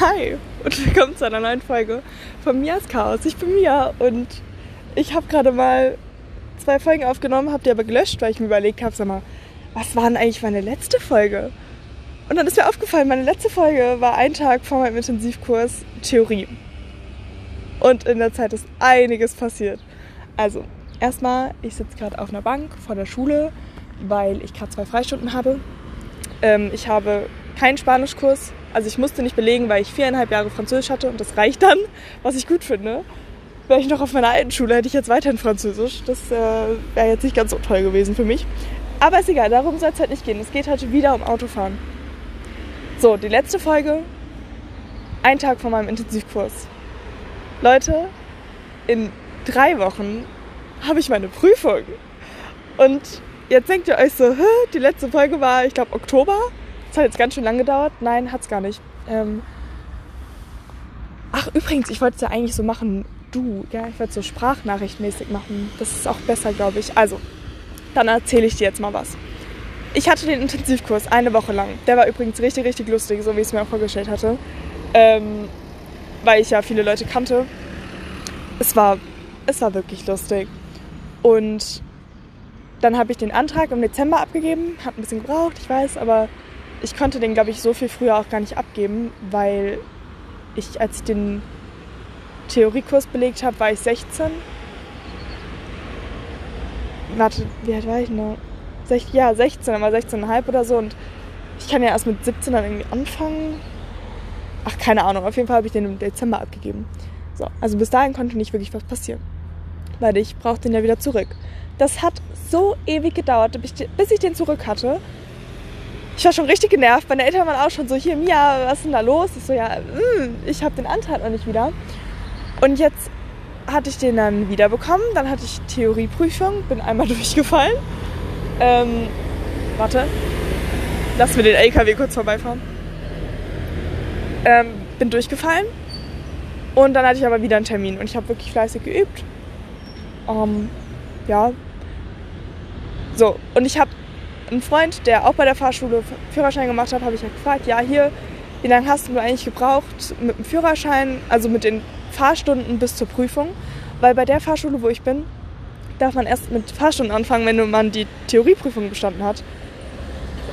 Hi und willkommen zu einer neuen Folge von Mias Chaos. Ich bin Mia und ich habe gerade mal zwei Folgen aufgenommen, habe die aber gelöscht, weil ich mir überlegt habe, sag mal, was war denn eigentlich meine letzte Folge? Und dann ist mir aufgefallen, meine letzte Folge war ein Tag vor meinem Intensivkurs Theorie. Und in der Zeit ist einiges passiert. Also, erstmal, ich sitze gerade auf einer Bank vor der Schule, weil ich gerade zwei Freistunden habe. Ähm, ich habe keinen Spanischkurs, also ich musste nicht belegen, weil ich viereinhalb Jahre Französisch hatte und das reicht dann, was ich gut finde. Wäre ich noch auf meiner alten Schule, hätte ich jetzt weiterhin Französisch. Das äh, wäre jetzt nicht ganz so toll gewesen für mich. Aber ist egal, darum soll es halt nicht gehen. Es geht heute wieder um Autofahren. So, die letzte Folge. Ein Tag vor meinem Intensivkurs. Leute, in drei Wochen habe ich meine Prüfung. Und jetzt denkt ihr euch so, die letzte Folge war, ich glaube, Oktober. Das hat jetzt ganz schön lang gedauert. Nein, hat es gar nicht. Ähm Ach, übrigens, ich wollte es ja eigentlich so machen, du, ja, ich wollte es so sprachnachrichtmäßig machen. Das ist auch besser, glaube ich. Also, dann erzähle ich dir jetzt mal was. Ich hatte den Intensivkurs eine Woche lang. Der war übrigens richtig, richtig lustig, so wie ich es mir auch vorgestellt hatte. Ähm, weil ich ja viele Leute kannte. Es war, es war wirklich lustig. Und dann habe ich den Antrag im Dezember abgegeben. Hat ein bisschen gebraucht, ich weiß, aber ich konnte den, glaube ich, so viel früher auch gar nicht abgeben, weil ich, als ich den Theoriekurs belegt habe, war ich 16. Warte, wie alt war ich noch? Sech, ja, 16, aber 16,5 oder so. Und ich kann ja erst mit 17 dann irgendwie anfangen. Ach, keine Ahnung. Auf jeden Fall habe ich den im Dezember abgegeben. So, also bis dahin konnte nicht wirklich was passieren. Weil ich brauchte den ja wieder zurück. Das hat so ewig gedauert, bis ich den zurück hatte. Ich war schon richtig genervt. Meine Eltern waren auch schon so, hier, Mia, was ist denn da los? Ich so, ja, mh, mm, ich habe den Anteil noch nicht wieder. Und jetzt hatte ich den dann wieder bekommen. Dann hatte ich Theorieprüfung, bin einmal durchgefallen. Ähm, warte, lass mir den LKW kurz vorbeifahren. Ähm, bin durchgefallen. Und dann hatte ich aber wieder einen Termin und ich habe wirklich fleißig geübt. Ähm, ja. So, und ich habe einen Freund, der auch bei der Fahrschule Führerschein gemacht hat, habe ich ja gefragt, ja hier, wie lange hast du eigentlich gebraucht mit dem Führerschein, also mit den Fahrstunden bis zur Prüfung? Weil bei der Fahrschule, wo ich bin, darf man erst mit Fahrstunden anfangen, wenn man die Theorieprüfung bestanden hat.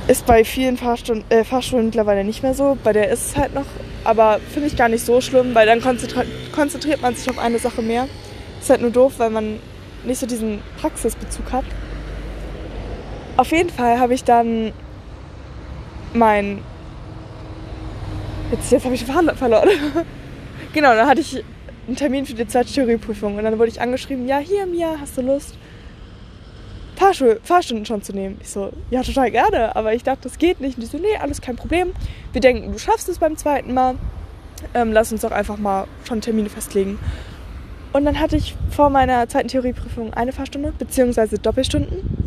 Ist bei vielen Fahrstunden, äh, Fahrschulen mittlerweile nicht mehr so. Bei der ist es halt noch, aber finde ich gar nicht so schlimm, weil dann konzentri konzentriert man sich auf eine Sache mehr. Ist halt nur doof, weil man nicht so diesen Praxisbezug hat. Auf jeden Fall habe ich dann mein. Jetzt, jetzt habe ich den verloren. genau, dann hatte ich einen Termin für die zweite Theorieprüfung und dann wurde ich angeschrieben: Ja, hier, Mia, hast du Lust, Fahrschul Fahrstunden schon zu nehmen? Ich so: Ja, total gerne, aber ich dachte, das geht nicht. Und die so: Nee, alles kein Problem. Wir denken, du schaffst es beim zweiten Mal. Ähm, lass uns doch einfach mal schon Termine festlegen. Und dann hatte ich vor meiner zweiten Theorieprüfung eine Fahrstunde, beziehungsweise Doppelstunden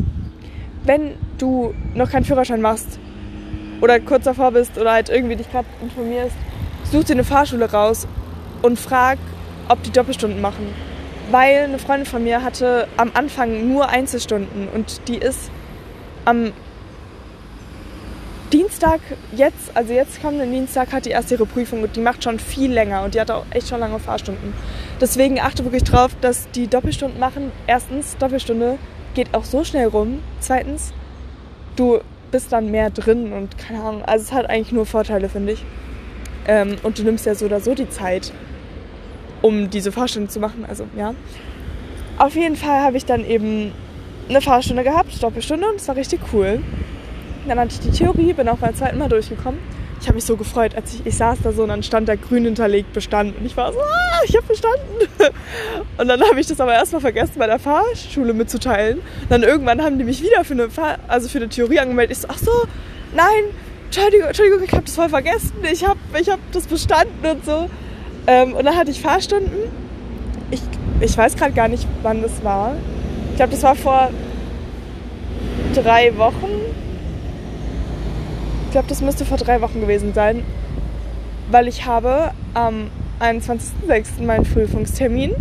wenn du noch keinen Führerschein machst oder kurz davor bist oder halt irgendwie dich gerade informierst, such dir eine Fahrschule raus und frag, ob die Doppelstunden machen. Weil eine Freundin von mir hatte am Anfang nur Einzelstunden und die ist am Dienstag jetzt, also jetzt kommenden Dienstag hat die erst ihre Prüfung und die macht schon viel länger und die hat auch echt schon lange Fahrstunden. Deswegen achte wirklich drauf, dass die Doppelstunden machen. Erstens Doppelstunde geht auch so schnell rum. Zweitens, du bist dann mehr drin und keine Ahnung. Also es hat eigentlich nur Vorteile, finde ich. Ähm, und du nimmst ja so oder so die Zeit, um diese Fahrstunde zu machen. Also ja. Auf jeden Fall habe ich dann eben eine Fahrstunde gehabt, Doppelstunde, und das war richtig cool. Dann hatte ich die Theorie, bin auch beim zweiten Mal durchgekommen ich habe mich so gefreut, als ich, ich saß da so und dann stand da grün hinterlegt bestanden. Und ich war so, ah, ich habe bestanden. Und dann habe ich das aber erstmal vergessen, bei der Fahrschule mitzuteilen. Und dann irgendwann haben die mich wieder für eine, Fahr also für eine Theorie angemeldet. Ich so, ach so, nein, Entschuldigung, Entschuldigung ich habe das voll vergessen. Ich habe ich hab das bestanden und so. Ähm, und dann hatte ich Fahrstunden. Ich, ich weiß gerade gar nicht, wann das war. Ich glaube, das war vor drei Wochen ich glaube, das müsste vor drei Wochen gewesen sein, weil ich habe am 21.06. meinen Prüfungstermin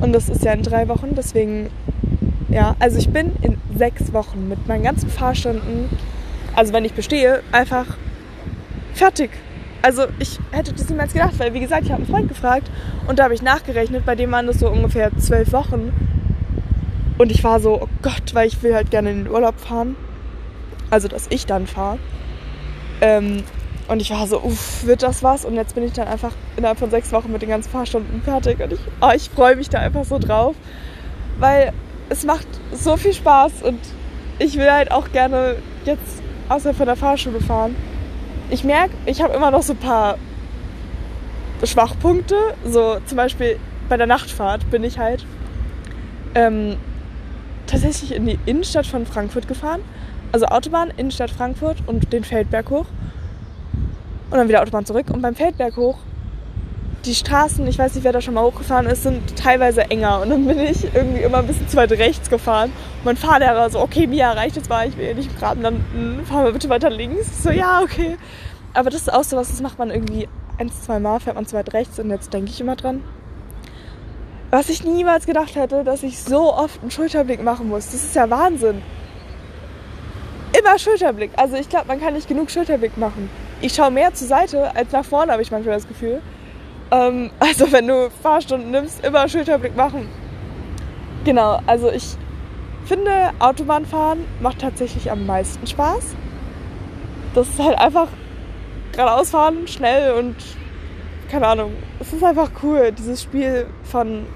und das ist ja in drei Wochen, deswegen, ja, also ich bin in sechs Wochen mit meinen ganzen Fahrstunden, also wenn ich bestehe, einfach fertig. Also ich hätte das niemals gedacht, weil wie gesagt, ich habe einen Freund gefragt und da habe ich nachgerechnet, bei dem waren das so ungefähr zwölf Wochen. Und ich war so, oh Gott, weil ich will halt gerne in den Urlaub fahren. Also, dass ich dann fahre. Ähm, und ich war so, uff, wird das was? Und jetzt bin ich dann einfach innerhalb von sechs Wochen mit den ganzen Fahrstunden fertig. Und ich, oh, ich freue mich da einfach so drauf. Weil es macht so viel Spaß und ich will halt auch gerne jetzt außer von der Fahrschule fahren. Ich merke, ich habe immer noch so ein paar Schwachpunkte. So zum Beispiel bei der Nachtfahrt bin ich halt ähm, tatsächlich in die Innenstadt von Frankfurt gefahren. Also Autobahn, Innenstadt Frankfurt und den Feldberg hoch. Und dann wieder Autobahn zurück. Und beim Feldberg hoch, die Straßen, ich weiß nicht, wer da schon mal hochgefahren ist, sind teilweise enger. Und dann bin ich irgendwie immer ein bisschen zu weit rechts gefahren. Und mein Fahrlehrer so, okay, Mia, reicht jetzt mal, ich will hier nicht im Graben landen, fahren wir bitte weiter links. So, ja, okay. Aber das ist auch so was, das macht man irgendwie ein, zwei Mal, fährt man zu weit rechts und jetzt denke ich immer dran. Was ich niemals gedacht hätte, dass ich so oft einen Schulterblick machen muss. Das ist ja Wahnsinn. Immer Schulterblick. Also ich glaube, man kann nicht genug Schulterblick machen ich schaue mehr zur Seite als nach vorne, habe ich manchmal das Gefühl. Ähm, also wenn du Fahrstunden nimmst, immer Schulterblick machen. Genau, also ich finde, Autobahnfahren macht tatsächlich am meisten Spaß. Das ist halt einfach geradeaus fahren, schnell und keine Ahnung. Es ist einfach cool, dieses Spiel von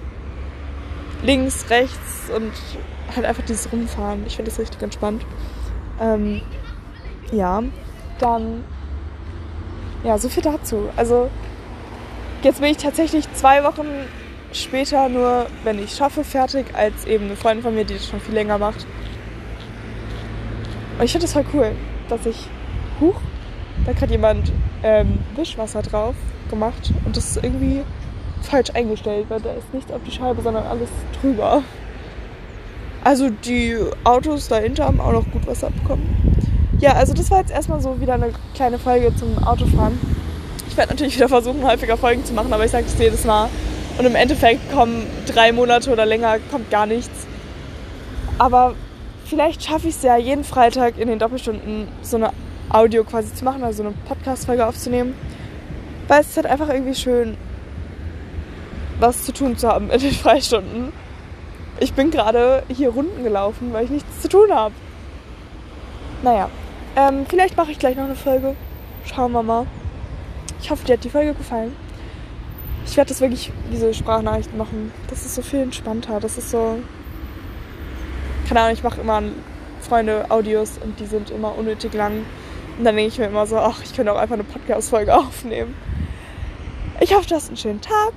links, rechts und halt einfach dieses Rumfahren. Ich finde das richtig entspannt. Ähm, ja, dann ja, so viel dazu. Also jetzt bin ich tatsächlich zwei Wochen später nur, wenn ich schaffe, fertig, als eben eine Freundin von mir, die das schon viel länger macht. Und ich finde das voll cool, dass ich, huch, da hat jemand ähm, Wischwasser drauf gemacht und das ist irgendwie falsch eingestellt, weil da ist nichts auf die Scheibe, sondern alles drüber. Also die Autos dahinter haben auch noch gut Wasser bekommen. Ja, also das war jetzt erstmal so wieder eine kleine Folge zum Autofahren. Ich werde natürlich wieder versuchen, häufiger Folgen zu machen, aber ich sage das jedes Mal. Und im Endeffekt kommen drei Monate oder länger, kommt gar nichts. Aber vielleicht schaffe ich es ja jeden Freitag in den Doppelstunden so eine Audio quasi zu machen, also eine Podcast-Folge aufzunehmen. Weil es ist halt einfach irgendwie schön, was zu tun zu haben in den Freistunden. Ich bin gerade hier Runden gelaufen, weil ich nichts zu tun habe. Naja, ähm, vielleicht mache ich gleich noch eine Folge. Schauen wir mal. Ich hoffe, dir hat die Folge gefallen. Ich werde das wirklich, diese Sprachnachrichten machen. Das ist so viel entspannter. Das ist so. Keine Ahnung, ich mache immer Freunde Audios und die sind immer unnötig lang. Und dann denke ich mir immer so, ach, ich könnte auch einfach eine Podcast-Folge aufnehmen. Ich hoffe, du hast einen schönen Tag.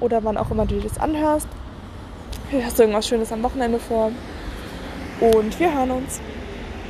Oder wann auch immer du dir das anhörst. Hast du irgendwas Schönes am Wochenende vor. Und wir hören uns.